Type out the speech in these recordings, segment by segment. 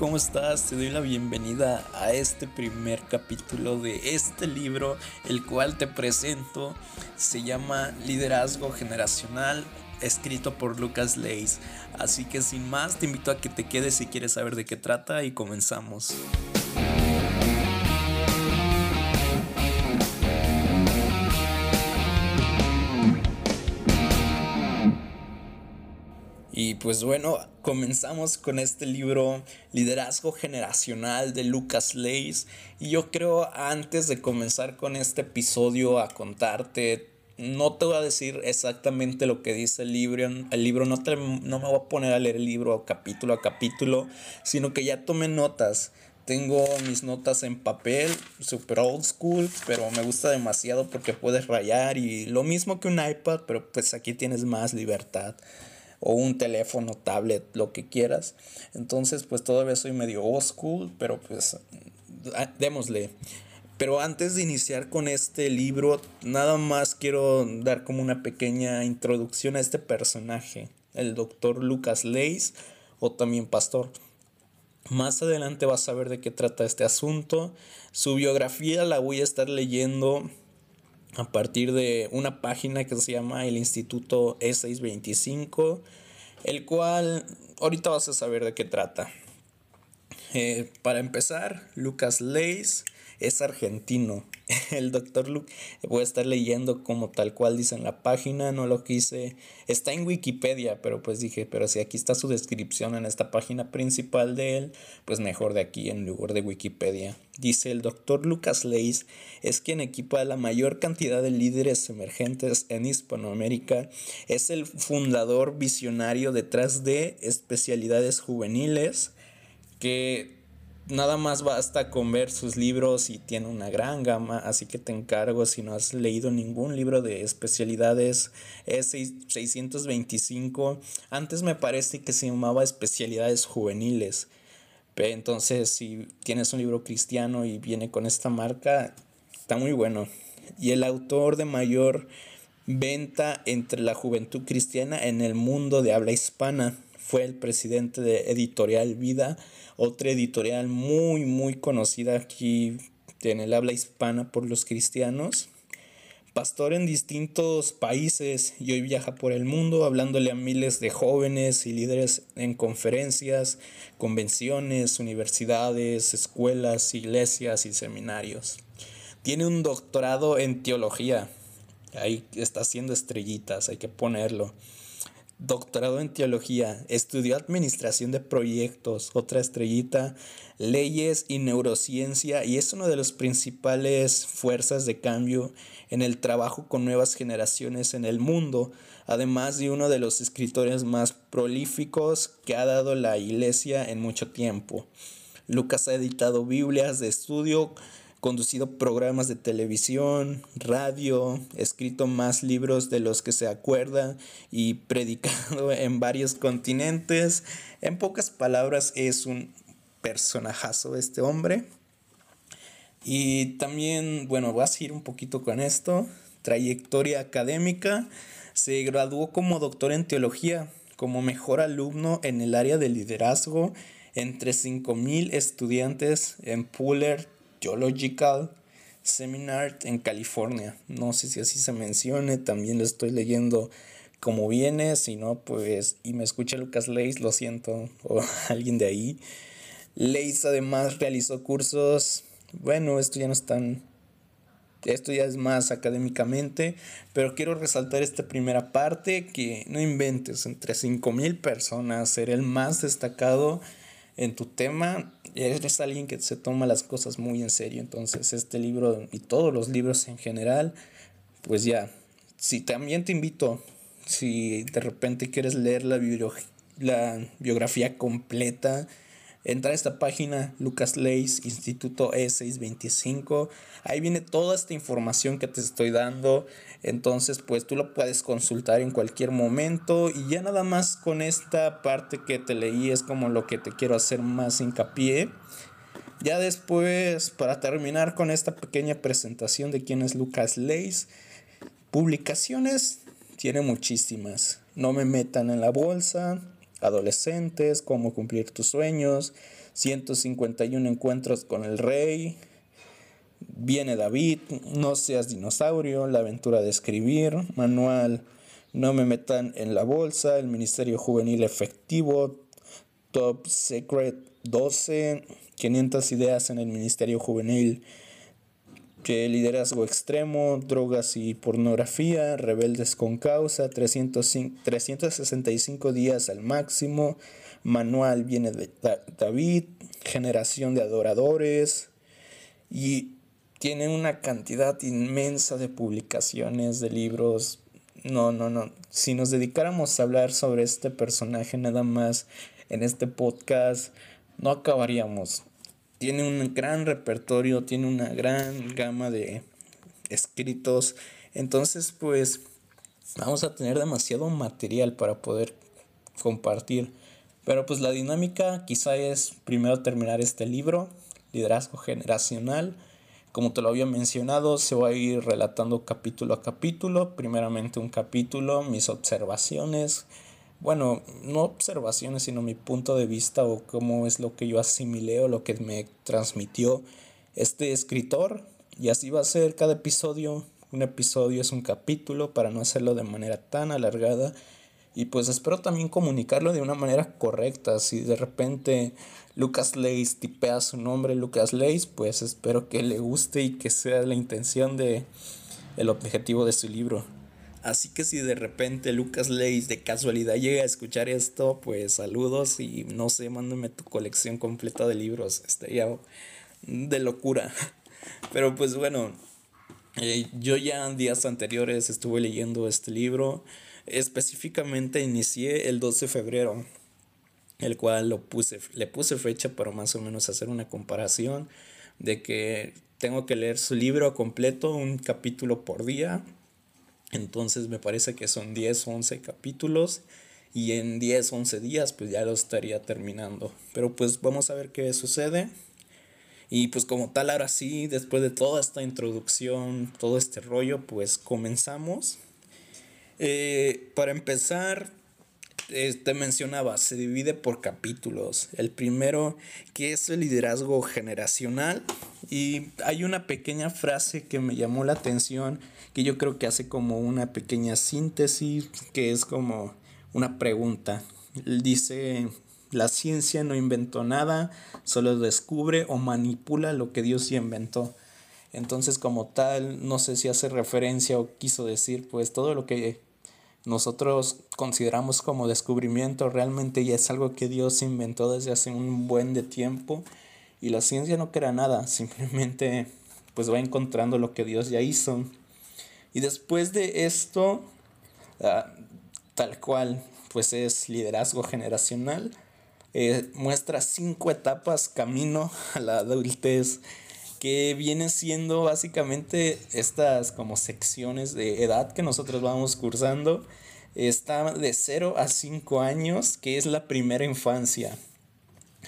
¿cómo estás? Te doy la bienvenida a este primer capítulo de este libro, el cual te presento. Se llama Liderazgo Generacional, escrito por Lucas Leis. Así que sin más, te invito a que te quedes si quieres saber de qué trata y comenzamos. Y pues bueno, comenzamos con este libro Liderazgo Generacional de Lucas Leis. Y yo creo antes de comenzar con este episodio a contarte, no te voy a decir exactamente lo que dice el libro. El libro no, te, no me voy a poner a leer el libro capítulo a capítulo, sino que ya tomé notas. Tengo mis notas en papel, super old school, pero me gusta demasiado porque puedes rayar y lo mismo que un iPad, pero pues aquí tienes más libertad o un teléfono, tablet, lo que quieras. Entonces, pues todavía soy medio old pero pues ah, démosle. Pero antes de iniciar con este libro, nada más quiero dar como una pequeña introducción a este personaje, el doctor Lucas Leis o también pastor. Más adelante vas a ver de qué trata este asunto. Su biografía la voy a estar leyendo a partir de una página que se llama el Instituto E625, el cual ahorita vas a saber de qué trata. Eh, para empezar, Lucas Leis es argentino. El doctor Luke, voy a estar leyendo como tal cual dice en la página, no lo quise. Está en Wikipedia, pero pues dije, pero si aquí está su descripción en esta página principal de él, pues mejor de aquí en lugar de Wikipedia. Dice el doctor Lucas Leis es quien equipa la mayor cantidad de líderes emergentes en Hispanoamérica. Es el fundador visionario detrás de especialidades juveniles que nada más basta con ver sus libros y tiene una gran gama, así que te encargo si no has leído ningún libro de especialidades, es 625, antes me parece que se llamaba especialidades juveniles, entonces si tienes un libro cristiano y viene con esta marca, está muy bueno. Y el autor de mayor venta entre la juventud cristiana en el mundo de habla hispana fue el presidente de Editorial Vida, otra editorial muy, muy conocida aquí en el habla hispana por los cristianos. Pastor en distintos países y hoy viaja por el mundo hablándole a miles de jóvenes y líderes en conferencias, convenciones, universidades, escuelas, iglesias y seminarios. Tiene un doctorado en teología. Ahí está haciendo estrellitas, hay que ponerlo doctorado en teología, estudió administración de proyectos, otra estrellita, leyes y neurociencia y es una de las principales fuerzas de cambio en el trabajo con nuevas generaciones en el mundo, además de uno de los escritores más prolíficos que ha dado la iglesia en mucho tiempo. Lucas ha editado Biblias de estudio, conducido programas de televisión, radio, escrito más libros de los que se acuerda y predicado en varios continentes. En pocas palabras, es un personajazo este hombre. Y también, bueno, voy a seguir un poquito con esto. Trayectoria académica. Se graduó como doctor en teología, como mejor alumno en el área de liderazgo entre 5.000 estudiantes en Puller, Geological Seminar en California. No sé si así se mencione, también lo estoy leyendo como viene, si no, pues, y me escucha Lucas Leis, lo siento, o alguien de ahí. Leis además realizó cursos, bueno, esto ya no es tan, esto ya es más académicamente, pero quiero resaltar esta primera parte, que no inventes, entre 5.000 personas, ser el más destacado en tu tema, eres alguien que se toma las cosas muy en serio. Entonces este libro y todos los libros en general, pues ya, si también te invito, si de repente quieres leer la, la biografía completa, entra a esta página, Lucas Leis, Instituto E625. Ahí viene toda esta información que te estoy dando. Entonces, pues tú lo puedes consultar en cualquier momento. Y ya nada más con esta parte que te leí es como lo que te quiero hacer más hincapié. Ya después, para terminar con esta pequeña presentación de quién es Lucas Leis, publicaciones tiene muchísimas. No me metan en la bolsa, adolescentes, cómo cumplir tus sueños, 151 encuentros con el rey, viene David, no seas dinosaurio, la aventura de escribir, manual, no me metan en la bolsa, el ministerio juvenil efectivo, top secret 12, 500 ideas en el ministerio juvenil liderazgo extremo, drogas y pornografía, rebeldes con causa, 365 días al máximo, manual viene de David, generación de adoradores y tiene una cantidad inmensa de publicaciones, de libros. No, no, no. Si nos dedicáramos a hablar sobre este personaje nada más en este podcast, no acabaríamos tiene un gran repertorio, tiene una gran gama de escritos. Entonces, pues vamos a tener demasiado material para poder compartir. Pero pues la dinámica quizá es primero terminar este libro, Liderazgo Generacional. Como te lo había mencionado, se va a ir relatando capítulo a capítulo. Primeramente un capítulo, mis observaciones, bueno, no observaciones, sino mi punto de vista o cómo es lo que yo asimilé o lo que me transmitió este escritor. Y así va a ser cada episodio. Un episodio es un capítulo para no hacerlo de manera tan alargada. Y pues espero también comunicarlo de una manera correcta. Si de repente Lucas Leis tipea su nombre Lucas Leis, pues espero que le guste y que sea la intención de el objetivo de su libro. Así que si de repente Lucas Leis de casualidad llega a escuchar esto, pues saludos y no sé, mándame tu colección completa de libros. Estaría de locura. Pero pues bueno, eh, yo ya en días anteriores estuve leyendo este libro. Específicamente inicié el 12 de febrero, el cual lo puse, le puse fecha para más o menos hacer una comparación de que tengo que leer su libro completo, un capítulo por día entonces me parece que son 10, 11 capítulos y en 10, 11 días pues ya lo estaría terminando. Pero pues vamos a ver qué sucede. Y pues como tal, ahora sí, después de toda esta introducción, todo este rollo, pues comenzamos. Eh, para empezar, te mencionaba, se divide por capítulos. El primero, que es el liderazgo generacional. Y hay una pequeña frase que me llamó la atención, que yo creo que hace como una pequeña síntesis, que es como una pregunta. Dice, la ciencia no inventó nada, solo descubre o manipula lo que Dios ya inventó. Entonces como tal, no sé si hace referencia o quiso decir, pues todo lo que nosotros consideramos como descubrimiento realmente ya es algo que Dios inventó desde hace un buen de tiempo y la ciencia no crea nada, simplemente pues va encontrando lo que Dios ya hizo. Y después de esto, ah, tal cual pues es liderazgo generacional, eh, muestra cinco etapas camino a la adultez que viene siendo básicamente estas como secciones de edad que nosotros vamos cursando. Está de 0 a 5 años, que es la primera infancia.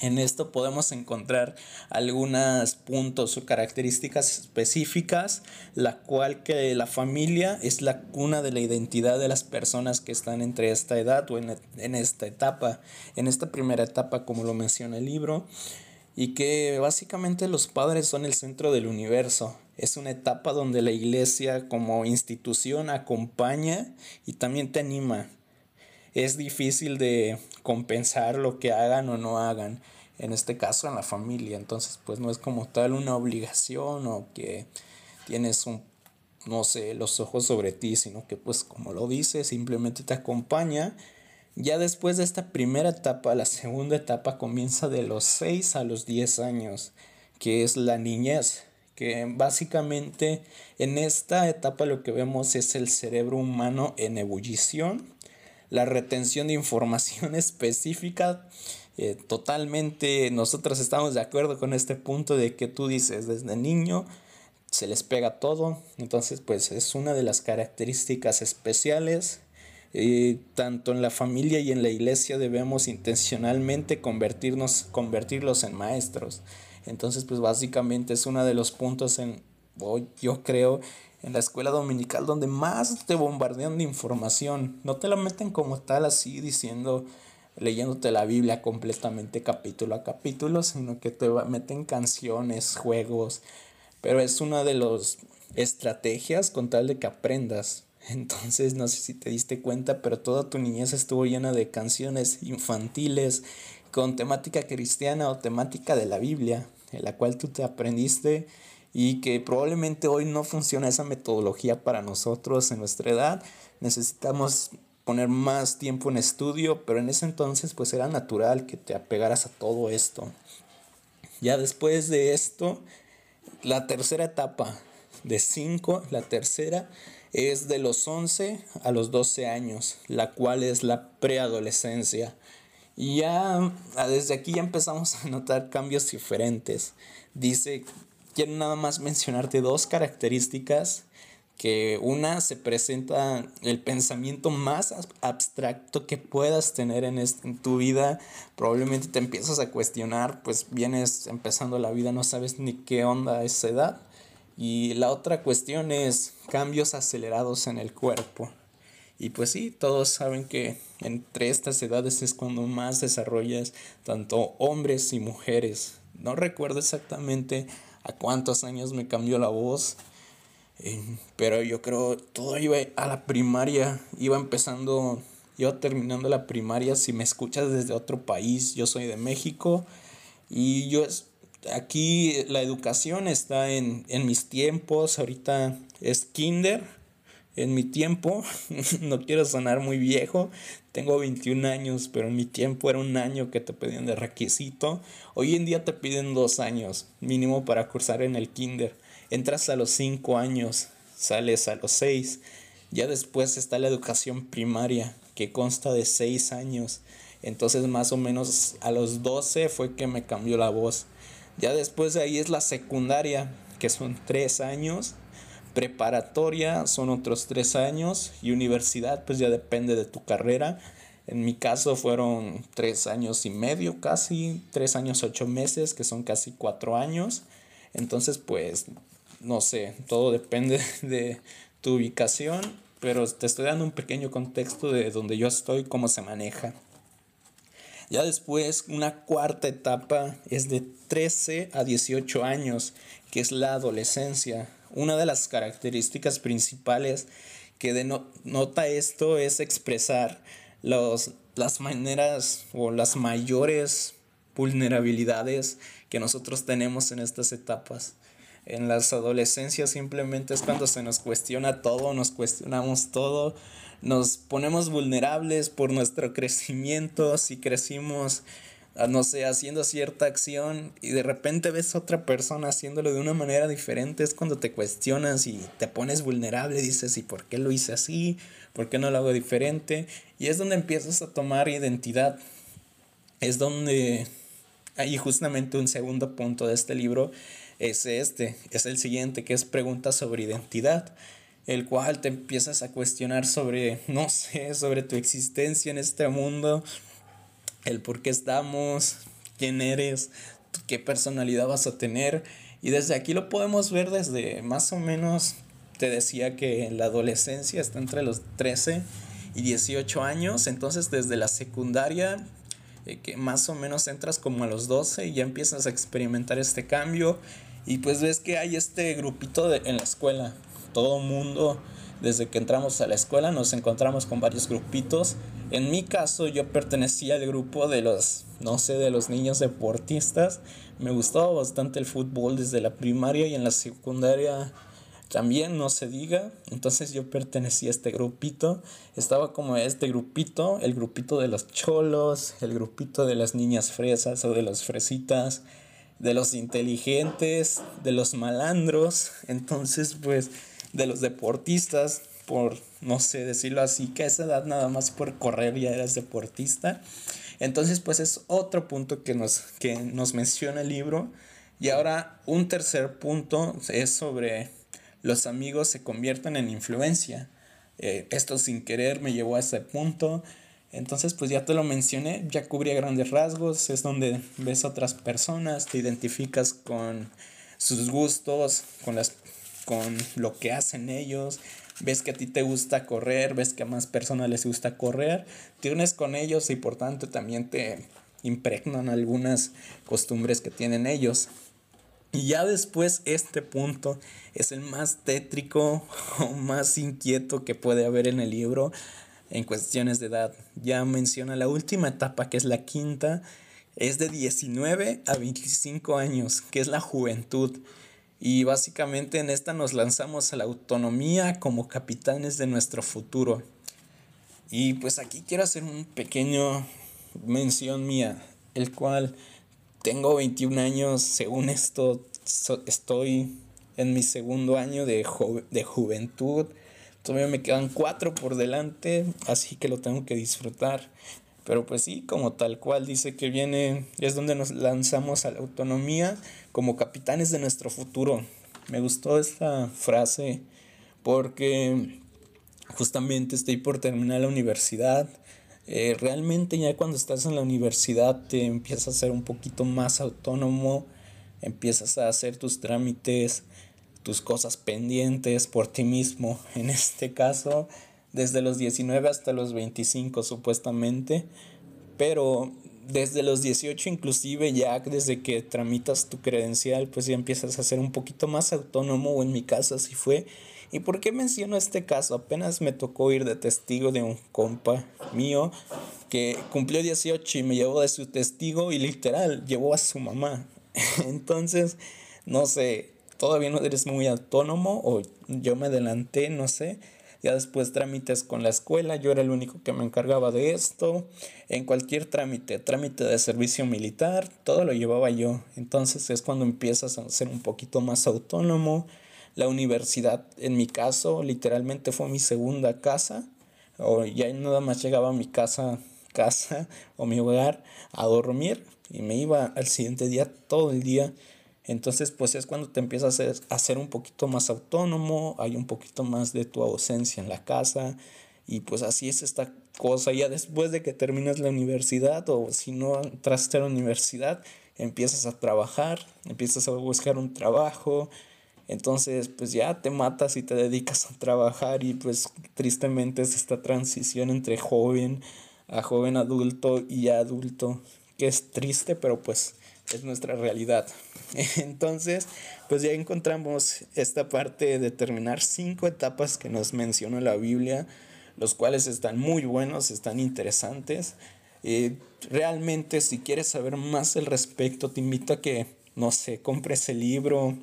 En esto podemos encontrar algunos puntos o características específicas, la cual que la familia es la cuna de la identidad de las personas que están entre esta edad o en, en esta etapa. En esta primera etapa, como lo menciona el libro, y que básicamente los padres son el centro del universo. Es una etapa donde la iglesia como institución acompaña y también te anima. Es difícil de compensar lo que hagan o no hagan, en este caso en la familia. Entonces, pues no es como tal una obligación o que tienes un, no sé, los ojos sobre ti, sino que pues como lo dice, simplemente te acompaña ya después de esta primera etapa, la segunda etapa comienza de los 6 a los 10 años, que es la niñez, que básicamente en esta etapa lo que vemos es el cerebro humano en ebullición, la retención de información específica, eh, totalmente nosotros estamos de acuerdo con este punto de que tú dices desde niño se les pega todo, entonces pues es una de las características especiales tanto en la familia y en la iglesia debemos intencionalmente convertirnos, convertirlos en maestros. Entonces, pues básicamente es uno de los puntos en, yo creo, en la escuela dominical donde más te bombardean de información. No te la meten como tal así diciendo, leyéndote la Biblia completamente capítulo a capítulo, sino que te meten canciones, juegos, pero es una de las estrategias con tal de que aprendas. Entonces, no sé si te diste cuenta, pero toda tu niñez estuvo llena de canciones infantiles con temática cristiana o temática de la Biblia, en la cual tú te aprendiste y que probablemente hoy no funciona esa metodología para nosotros en nuestra edad. Necesitamos poner más tiempo en estudio, pero en ese entonces pues era natural que te apegaras a todo esto. Ya después de esto, la tercera etapa de 5, la tercera es de los 11 a los 12 años, la cual es la preadolescencia. Y ya ah, desde aquí ya empezamos a notar cambios diferentes. Dice, quiero nada más mencionarte dos características que una se presenta el pensamiento más abstracto que puedas tener en, en, tu vida, probablemente te empiezas a cuestionar, pues vienes empezando la vida, no sabes ni qué onda a esa edad. Y la otra cuestión es cambios acelerados en el cuerpo. Y pues sí, todos saben que entre estas edades es cuando más desarrollas tanto hombres y mujeres. No recuerdo exactamente a cuántos años me cambió la voz, eh, pero yo creo todo iba a la primaria, iba empezando, iba terminando la primaria. Si me escuchas desde otro país, yo soy de México y yo aquí la educación está en, en mis tiempos, ahorita es kinder. En mi tiempo, no quiero sonar muy viejo, tengo 21 años, pero en mi tiempo era un año que te pedían de requisito. Hoy en día te piden dos años mínimo para cursar en el kinder. Entras a los 5 años, sales a los 6. Ya después está la educación primaria, que consta de 6 años. Entonces más o menos a los 12 fue que me cambió la voz. Ya después de ahí es la secundaria, que son tres años. Preparatoria son otros tres años. Y universidad, pues ya depende de tu carrera. En mi caso fueron tres años y medio, casi tres años ocho meses, que son casi cuatro años. Entonces, pues, no sé, todo depende de tu ubicación, pero te estoy dando un pequeño contexto de donde yo estoy, cómo se maneja. Ya después, una cuarta etapa es de 13 a 18 años, que es la adolescencia. Una de las características principales que denota esto es expresar los, las maneras o las mayores vulnerabilidades que nosotros tenemos en estas etapas. En las adolescencias simplemente es cuando se nos cuestiona todo, nos cuestionamos todo, nos ponemos vulnerables por nuestro crecimiento, si crecimos, ah, no sé, haciendo cierta acción y de repente ves a otra persona haciéndolo de una manera diferente, es cuando te cuestionas y te pones vulnerable, dices, ¿y por qué lo hice así? ¿Por qué no lo hago diferente? Y es donde empiezas a tomar identidad. Es donde hay justamente un segundo punto de este libro es este, es el siguiente, que es preguntas sobre identidad el cual te empiezas a cuestionar sobre, no sé, sobre tu existencia en este mundo, el por qué estamos, quién eres, qué personalidad vas a tener. Y desde aquí lo podemos ver desde más o menos, te decía que la adolescencia está entre los 13 y 18 años, entonces desde la secundaria, eh, que más o menos entras como a los 12 y ya empiezas a experimentar este cambio y pues ves que hay este grupito de, en la escuela, todo mundo, desde que entramos a la escuela, nos encontramos con varios grupitos. En mi caso, yo pertenecía al grupo de los, no sé, de los niños deportistas. Me gustaba bastante el fútbol desde la primaria y en la secundaria también, no se diga. Entonces yo pertenecía a este grupito. Estaba como este grupito, el grupito de los cholos, el grupito de las niñas fresas o de las fresitas, de los inteligentes, de los malandros. Entonces, pues de los deportistas, por no sé decirlo así, que a esa edad nada más por correr ya eras deportista. Entonces, pues es otro punto que nos, que nos menciona el libro. Y ahora un tercer punto es sobre los amigos se convierten en influencia. Eh, esto sin querer me llevó a ese punto. Entonces, pues ya te lo mencioné, ya cubría grandes rasgos, es donde ves a otras personas, te identificas con sus gustos, con las con lo que hacen ellos, ves que a ti te gusta correr, ves que a más personas les gusta correr, te unes con ellos y por tanto también te impregnan algunas costumbres que tienen ellos. Y ya después este punto es el más tétrico o más inquieto que puede haber en el libro en cuestiones de edad. Ya menciona la última etapa que es la quinta, es de 19 a 25 años, que es la juventud. Y básicamente en esta nos lanzamos a la autonomía como capitanes de nuestro futuro. Y pues aquí quiero hacer un pequeño mención mía, el cual tengo 21 años, según esto estoy en mi segundo año de, de juventud. Todavía me quedan cuatro por delante, así que lo tengo que disfrutar. Pero pues sí, como tal cual dice que viene, es donde nos lanzamos a la autonomía como capitanes de nuestro futuro. Me gustó esta frase porque justamente estoy por terminar la universidad eh, realmente ya cuando estás en la universidad te empiezas a ser un poquito más autónomo, empiezas a hacer tus trámites, tus cosas pendientes por ti mismo. En este caso, desde los 19 hasta los 25 supuestamente, pero desde los 18 inclusive ya desde que tramitas tu credencial, pues ya empiezas a ser un poquito más autónomo, o en mi caso así fue ¿Y por qué menciono este caso? Apenas me tocó ir de testigo de un compa mío que cumplió 18 y me llevó de su testigo y literal llevó a su mamá. Entonces, no sé, todavía no eres muy autónomo o yo me adelanté, no sé. Ya después trámites con la escuela, yo era el único que me encargaba de esto. En cualquier trámite, trámite de servicio militar, todo lo llevaba yo. Entonces es cuando empiezas a ser un poquito más autónomo la universidad, en mi caso, literalmente fue mi segunda casa. O ya nada más llegaba a mi casa, casa o mi hogar a dormir y me iba al siguiente día todo el día. Entonces, pues es cuando te empiezas a ser, un poquito más autónomo, hay un poquito más de tu ausencia en la casa y pues así es esta cosa. Ya después de que terminas la universidad o si no entraste a la universidad, empiezas a trabajar, empiezas a buscar un trabajo, entonces, pues ya te matas y te dedicas a trabajar y pues tristemente es esta transición entre joven a joven adulto y adulto, que es triste, pero pues es nuestra realidad. Entonces, pues ya encontramos esta parte de determinar cinco etapas que nos menciona la Biblia, los cuales están muy buenos, están interesantes. Eh, realmente, si quieres saber más al respecto, te invito a que, no sé, compres el libro,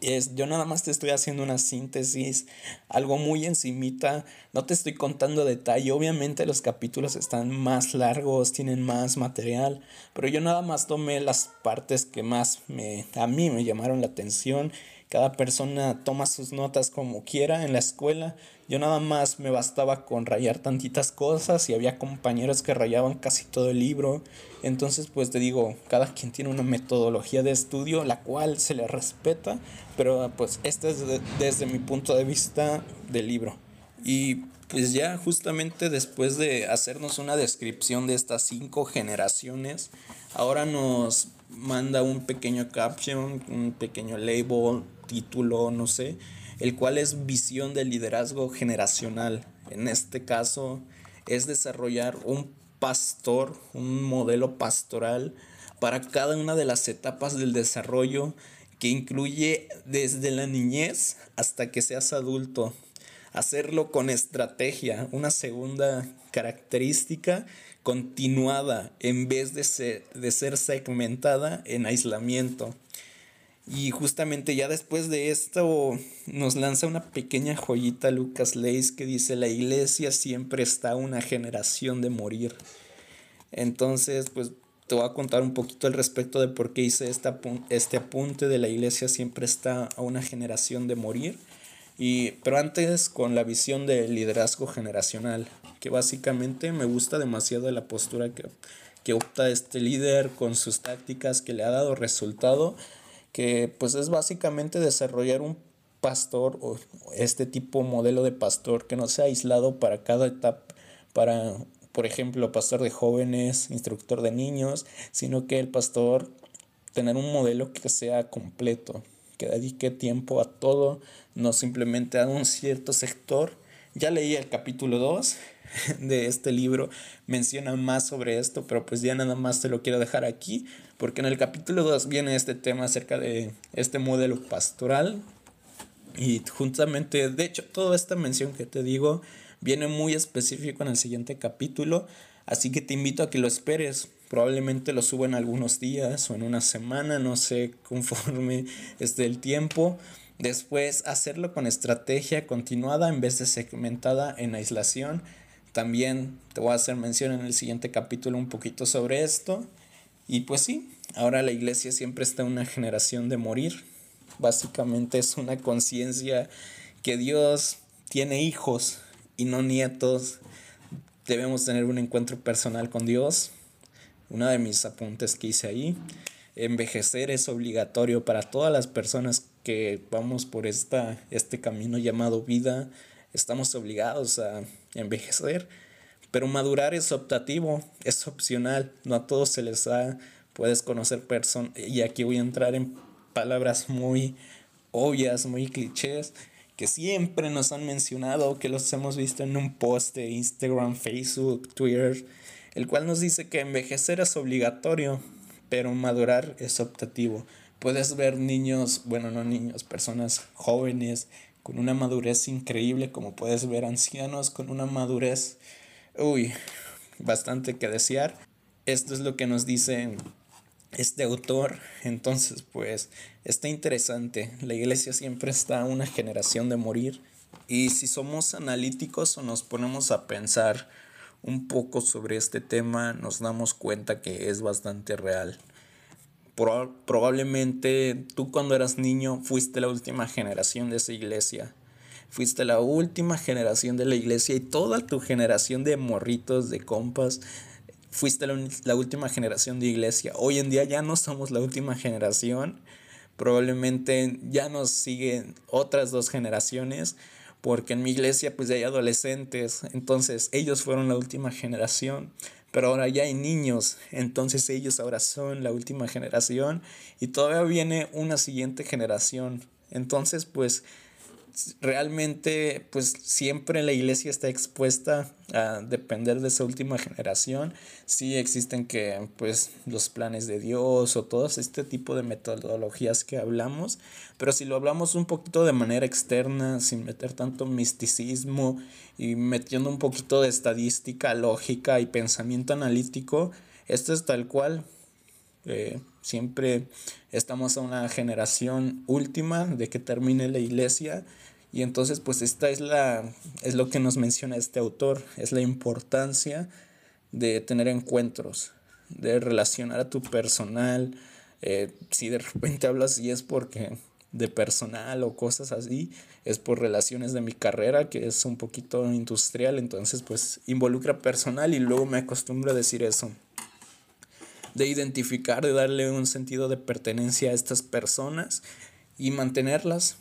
es, yo nada más te estoy haciendo una síntesis, algo muy encimita, no te estoy contando detalle, obviamente los capítulos están más largos, tienen más material, pero yo nada más tomé las partes que más me, a mí me llamaron la atención cada persona toma sus notas como quiera en la escuela. Yo nada más me bastaba con rayar tantitas cosas y había compañeros que rayaban casi todo el libro. Entonces, pues te digo, cada quien tiene una metodología de estudio, la cual se le respeta, pero pues este es desde mi punto de vista del libro. Y pues ya justamente después de hacernos una descripción de estas cinco generaciones, ahora nos manda un pequeño caption, un pequeño label, título, no sé, el cual es visión de liderazgo generacional. En este caso es desarrollar un pastor, un modelo pastoral para cada una de las etapas del desarrollo que incluye desde la niñez hasta que seas adulto. Hacerlo con estrategia, una segunda característica continuada en vez de ser, de ser segmentada en aislamiento. Y justamente ya después de esto nos lanza una pequeña joyita Lucas Leis que dice la iglesia siempre está una generación de morir. Entonces, pues te voy a contar un poquito al respecto de por qué hice esta, este apunte de la iglesia siempre está a una generación de morir. Y, pero antes con la visión del liderazgo generacional, que básicamente me gusta demasiado la postura que, que opta este líder con sus tácticas que le ha dado resultado que pues es básicamente desarrollar un pastor o este tipo modelo de pastor que no sea aislado para cada etapa, para, por ejemplo, pastor de jóvenes, instructor de niños, sino que el pastor tener un modelo que sea completo, que dedique tiempo a todo, no simplemente a un cierto sector. Ya leí el capítulo 2 de este libro, menciona más sobre esto, pero pues ya nada más te lo quiero dejar aquí, porque en el capítulo 2 viene este tema acerca de este modelo pastoral. Y juntamente, de hecho, toda esta mención que te digo viene muy específico en el siguiente capítulo, así que te invito a que lo esperes. Probablemente lo suba en algunos días o en una semana, no sé, conforme esté el tiempo. Después hacerlo con estrategia continuada en vez de segmentada en aislación. También te voy a hacer mención en el siguiente capítulo un poquito sobre esto. Y pues sí, ahora la iglesia siempre está en una generación de morir. Básicamente es una conciencia que Dios tiene hijos y no nietos. Debemos tener un encuentro personal con Dios uno de mis apuntes que hice ahí. Envejecer es obligatorio para todas las personas que vamos por esta, este camino llamado vida. Estamos obligados a envejecer, pero madurar es optativo, es opcional. No a todos se les da. Puedes conocer personas, y aquí voy a entrar en palabras muy obvias, muy clichés, que siempre nos han mencionado, que los hemos visto en un post de Instagram, Facebook, Twitter el cual nos dice que envejecer es obligatorio, pero madurar es optativo. Puedes ver niños, bueno, no niños, personas jóvenes con una madurez increíble, como puedes ver ancianos con una madurez, uy, bastante que desear. Esto es lo que nos dice este autor. Entonces, pues, está interesante. La iglesia siempre está una generación de morir. Y si somos analíticos o nos ponemos a pensar, un poco sobre este tema nos damos cuenta que es bastante real. probablemente tú cuando eras niño fuiste la última generación de esa iglesia. Fuiste la última generación de la iglesia y toda tu generación de morritos, de compas, fuiste la, la última generación de iglesia. Hoy en día ya no somos la última generación. Probablemente ya nos siguen otras dos generaciones porque en mi iglesia pues ya hay adolescentes, entonces ellos fueron la última generación, pero ahora ya hay niños, entonces ellos ahora son la última generación y todavía viene una siguiente generación. Entonces pues realmente pues siempre la iglesia está expuesta a depender de esa última generación. Sí existen que pues los planes de Dios o todo este tipo de metodologías que hablamos, pero si lo hablamos un poquito de manera externa, sin meter tanto misticismo y metiendo un poquito de estadística, lógica y pensamiento analítico, esto es tal cual. Eh, siempre estamos a una generación última de que termine la iglesia. Y entonces, pues esta es la es lo que nos menciona este autor, es la importancia de tener encuentros, de relacionar a tu personal. Eh, si de repente hablas y es porque de personal o cosas así, es por relaciones de mi carrera, que es un poquito industrial, entonces pues involucra personal y luego me acostumbro a decir eso, de identificar, de darle un sentido de pertenencia a estas personas y mantenerlas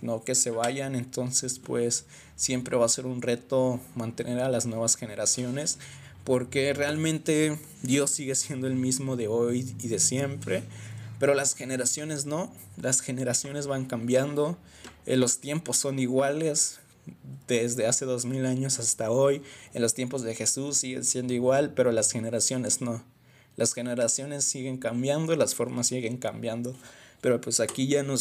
no que se vayan, entonces pues siempre va a ser un reto mantener a las nuevas generaciones porque realmente Dios sigue siendo el mismo de hoy y de siempre, pero las generaciones no, las generaciones van cambiando, eh, los tiempos son iguales desde hace dos mil años hasta hoy, en los tiempos de Jesús siguen siendo igual, pero las generaciones no. Las generaciones siguen cambiando, las formas siguen cambiando. Pero pues aquí ya no,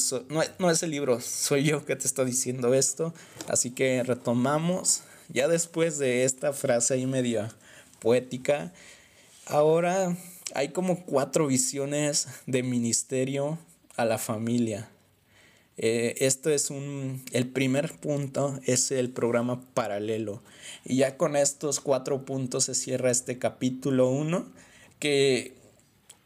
no, es el libro, soy yo que te estoy diciendo esto. Así que retomamos, ya después de esta frase ahí media poética, ahora hay como cuatro visiones de ministerio a la familia. Eh, esto es un, el primer punto es el programa paralelo. Y ya con estos cuatro puntos se cierra este capítulo 1, que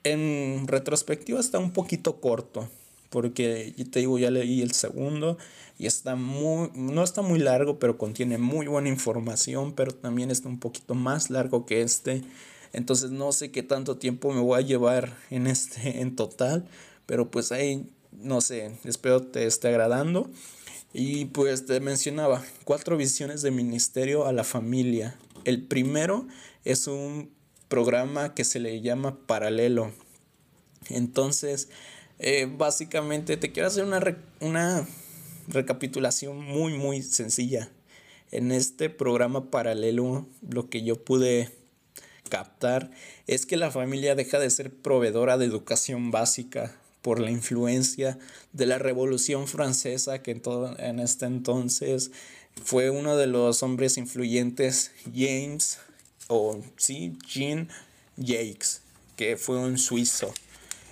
en retrospectiva está un poquito corto, porque te digo, ya leí el segundo y está muy, no está muy largo, pero contiene muy buena información, pero también está un poquito más largo que este. Entonces no sé qué tanto tiempo me voy a llevar en este en total, pero pues ahí no sé, espero te esté agradando. Y pues te mencionaba cuatro visiones de ministerio a la familia. El primero es un programa que se le llama paralelo. Entonces, Eh, básicamente te quiero hacer una, una recapitulación muy, muy sencilla. En este programa paralelo, lo que yo pude captar es que la familia deja de ser proveedora de educación básica por la influencia de la Revolución Francesa, que en, todo, en este entonces fue uno de los hombres influyentes, James, o sí, Jean Jacques, que fue un suizo.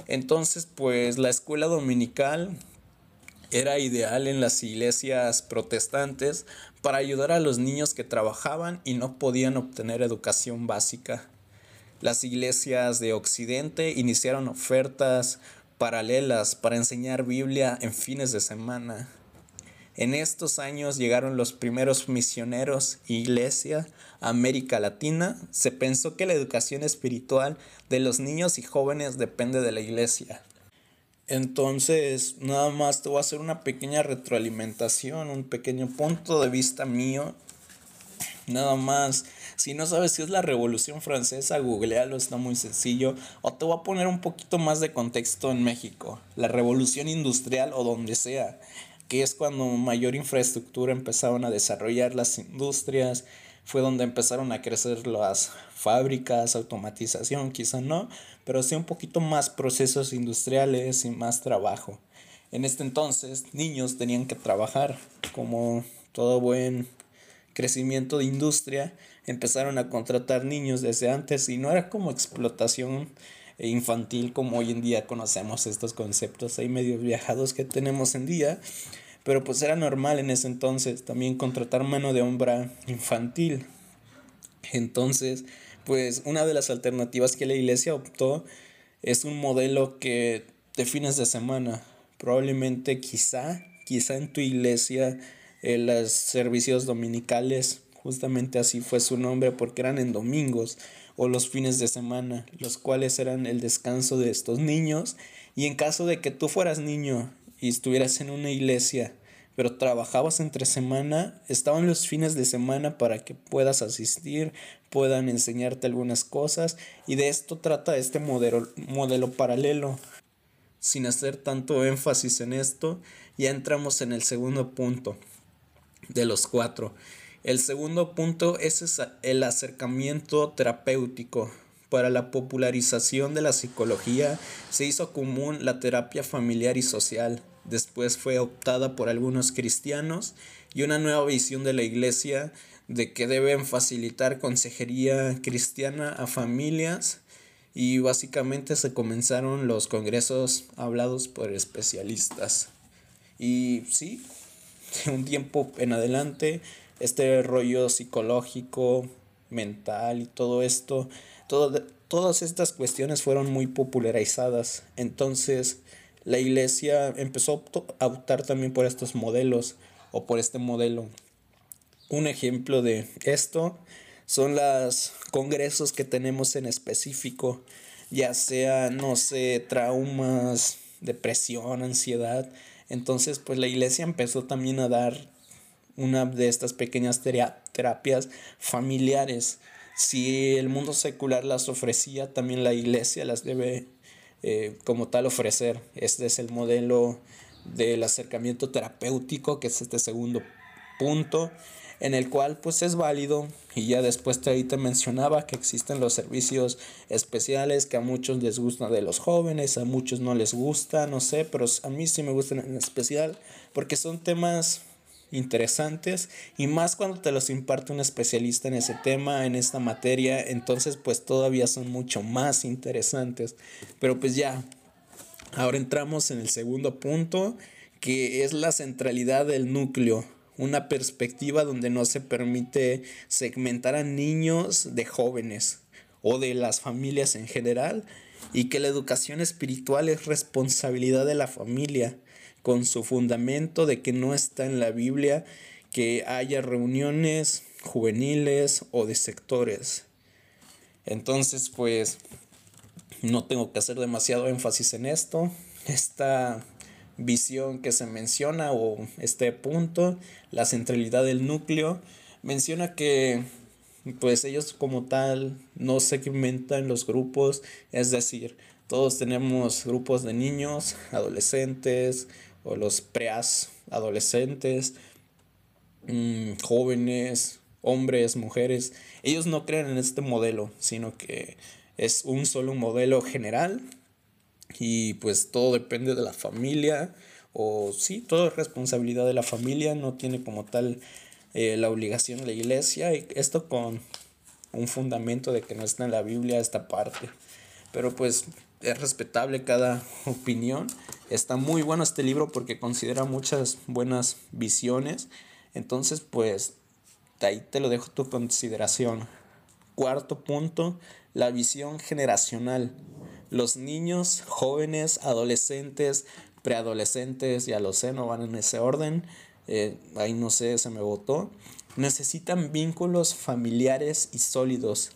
Entonces, pues la escuela dominical era ideal en las iglesias protestantes para ayudar a los niños que trabajaban y no podían obtener educación básica. Las iglesias de Occidente iniciaron ofertas paralelas para enseñar Biblia en fines de semana. En estos años llegaron los primeros misioneros iglesia América Latina. Se pensó que la educación espiritual de los niños y jóvenes depende de la iglesia. Entonces, nada más te voy a hacer una pequeña retroalimentación, un pequeño punto de vista mío. Nada más si no sabes si es la Revolución Francesa, googlealo, está muy sencillo. O te voy a poner un poquito más de contexto en México. La Revolución Industrial o donde sea, que es cuando mayor infraestructura empezaron a desarrollar las industrias, fue donde empezaron a crecer las fábricas, automatización, quizá no, pero sí un poquito más procesos industriales y más trabajo. En este entonces, niños tenían que trabajar como todo buen crecimiento de industria, empezaron a contratar niños desde antes y no era como explotación infantil como hoy en día conocemos estos conceptos hay medios viajados que tenemos en día. Pero pues era normal en ese entonces también contratar mano de obra infantil. Entonces pues una de las alternativas que la iglesia optó es un modelo que de fines de semana probablemente quizá quizá en tu iglesia eh, los servicios dominicales, justamente así fue su nombre porque eran en domingos o los fines de semana, los cuales eran el descanso de estos niños. Y en caso de que tú fueras niño y estuvieras en una iglesia, pero trabajabas entre semana, estaban los fines de semana para que puedas asistir, puedan enseñarte algunas cosas. Y de esto trata este modelo, modelo paralelo. Sin hacer tanto énfasis en esto, ya entramos en el segundo punto, de los cuatro. El segundo punto es el acercamiento terapéutico. Para la popularización de la psicología se hizo común la terapia familiar y social. Después fue optada por algunos cristianos y una nueva visión de la iglesia de que deben facilitar consejería cristiana a familias y básicamente se comenzaron los congresos hablados por especialistas. Y sí, un tiempo en adelante, este rollo psicológico, mental y todo esto, todas estas cuestiones fueron muy popularizadas. Entonces, la iglesia empezó a optar también por estos modelos o por este modelo. Un ejemplo de esto son los congresos que tenemos en específico, ya sea, no sé, traumas, depresión, ansiedad. Entonces, pues la iglesia empezó también a dar una de estas pequeñas terapias familiares. Si el mundo secular las ofrecía, también la iglesia las debe eh, como tal ofrecer. Este es el modelo del acercamiento terapéutico, que es este segundo punto en el cual pues es válido y ya después te, ahí te mencionaba que existen los servicios especiales que a muchos les gustan de los jóvenes, a muchos no les gusta, no sé, pero a mí sí me gustan en especial porque son temas interesantes y más cuando te los imparte un especialista en ese tema, en esta materia, entonces pues todavía son mucho más interesantes. Pero pues ya, ahora entramos en el segundo punto, que es la centralidad del núcleo una perspectiva donde no se permite segmentar a niños de jóvenes o de las familias en general y que la educación espiritual es responsabilidad de la familia con su fundamento de que no está en la Biblia que haya reuniones juveniles o de sectores. Entonces, pues no tengo que hacer demasiado énfasis en esto. Esta visión que se menciona o este punto, la centralidad del núcleo, menciona que pues ellos como tal no segmentan los grupos, es decir, Todos tenemos grupos de niños, adolescentes o los preas adolescentes, mm, jóvenes, hombres, mujeres. Ellos no creen en este modelo, sino que es un solo modelo general y pues todo depende de la familia o sí, todo es responsabilidad de la familia, no tiene como tal eh, la obligación de la iglesia y esto con un fundamento de que no está en la Biblia esta parte. Pero pues es respetable cada opinión. Está muy bueno este libro porque considera muchas buenas visiones. Entonces pues ahí te lo dejo tu consideración. Cuarto punto, la visión generacional. Los niños, jóvenes, adolescentes, preadolescentes, ya lo sé, no van en ese orden, eh, ahí no sé, se me votó, necesitan vínculos familiares y sólidos,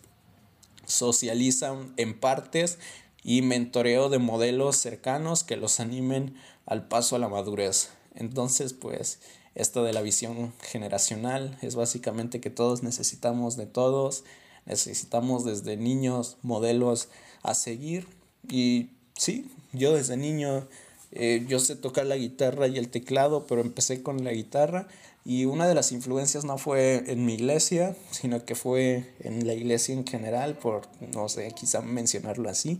socializan en partes y mentoreo de modelos cercanos que los animen al paso a la madurez. Entonces, pues, esto de la visión generacional es básicamente que todos necesitamos de todos, necesitamos desde niños modelos a seguir y sí, yo desde niño eh, yo sé tocar la guitarra y el teclado, pero empecé con la guitarra y una de las influencias no fue en mi iglesia, sino que fue en la iglesia en general, por, no sé, quizá mencionarlo así.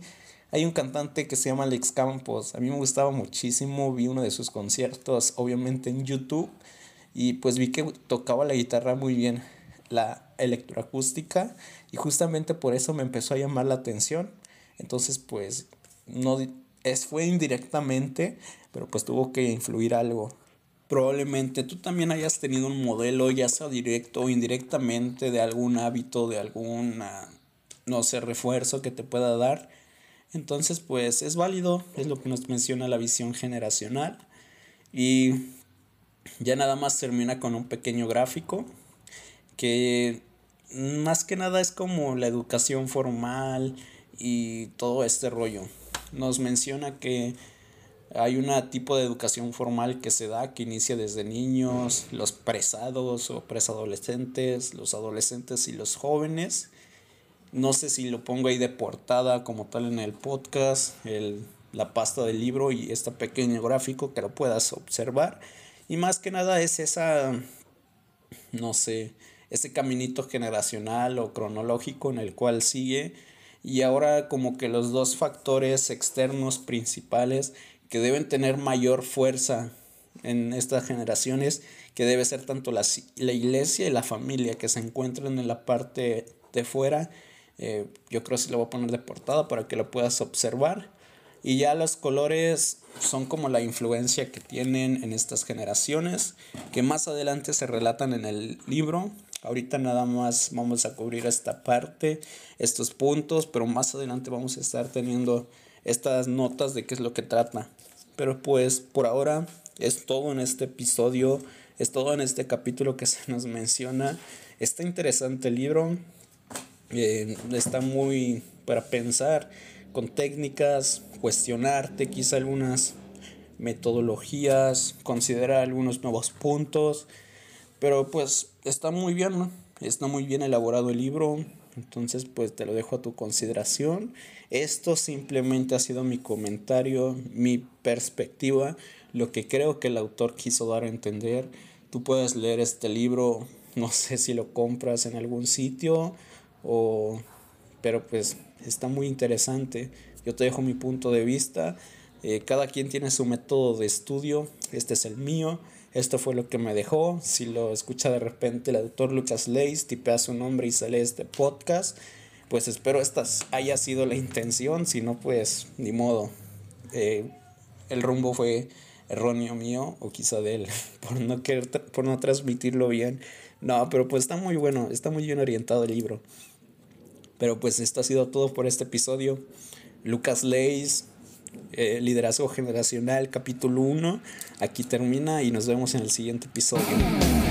Hay un cantante que se llama Alex Campos, a mí me gustaba muchísimo, vi uno de sus conciertos, obviamente en YouTube, y pues vi que tocaba la guitarra muy bien, la electroacústica, y justamente por eso me empezó a llamar la atención. Entonces, pues, no es, fue indirectamente, pero pues tuvo que influir algo. Probablemente tú también hayas tenido un modelo, ya sea directo o indirectamente, de algún hábito, de algún, no sé, refuerzo que te pueda dar. Entonces, pues es válido, es lo que nos menciona la visión generacional. Y ya nada más termina con un pequeño gráfico que más que nada es como la educación formal y todo este rollo nos menciona que hay un tipo de educación formal que se da, que inicia desde niños, los presados o presadolescentes, los adolescentes y los jóvenes. No sé si lo pongo ahí de portada como tal en el podcast, el, la pasta del libro y este pequeño gráfico que lo puedas observar. Y más que nada es esa, no sé, ese caminito generacional o cronológico en el cual sigue y ahora como que los dos factores externos principales que deben tener mayor fuerza en estas generaciones, que debe ser tanto la, la iglesia y la familia que se encuentran en la parte de fuera. Eh, yo creo que lo voy a poner de portada para que lo puedas observar. Y ya los colores son como la influencia que tienen en estas generaciones, que más adelante se relatan en el libro. Ahorita nada más vamos a cubrir esta parte, estos puntos, pero más adelante vamos a estar teniendo estas notas de qué es lo que trata. Pero pues por ahora es todo en este episodio, es todo en este capítulo que se nos menciona. Está interesante el libro, eh, está muy para pensar con técnicas, cuestionarte quizá algunas metodologías, considerar algunos nuevos puntos pero pues está muy bien, ¿no? Está muy bien elaborado el libro. Entonces pues te lo dejo a tu consideración. Esto simplemente ha sido mi comentario, mi perspectiva, lo que creo que el autor quiso dar a entender. Tú puedes leer este libro, no sé si lo compras en algún sitio o... Pero pues está muy interesante. Yo te dejo mi punto de vista. Eh, cada quien tiene su método de estudio. Este es el mío. Esto fue lo que me dejó. Si lo escucha de repente el autor Lucas Leis, tipea su nombre y sale este podcast, pues espero esta haya sido la intención. Si no, pues ni modo. Eh, el rumbo fue erróneo mío o quizá de él por no querer por no transmitirlo bien. No, pero pues está muy bueno, está muy bien orientado el libro. Pero pues esto ha sido todo por este episodio. Lucas Leis, eh, liderazgo Generacional, capítulo 1. Aquí termina y nos vemos en el siguiente episodio.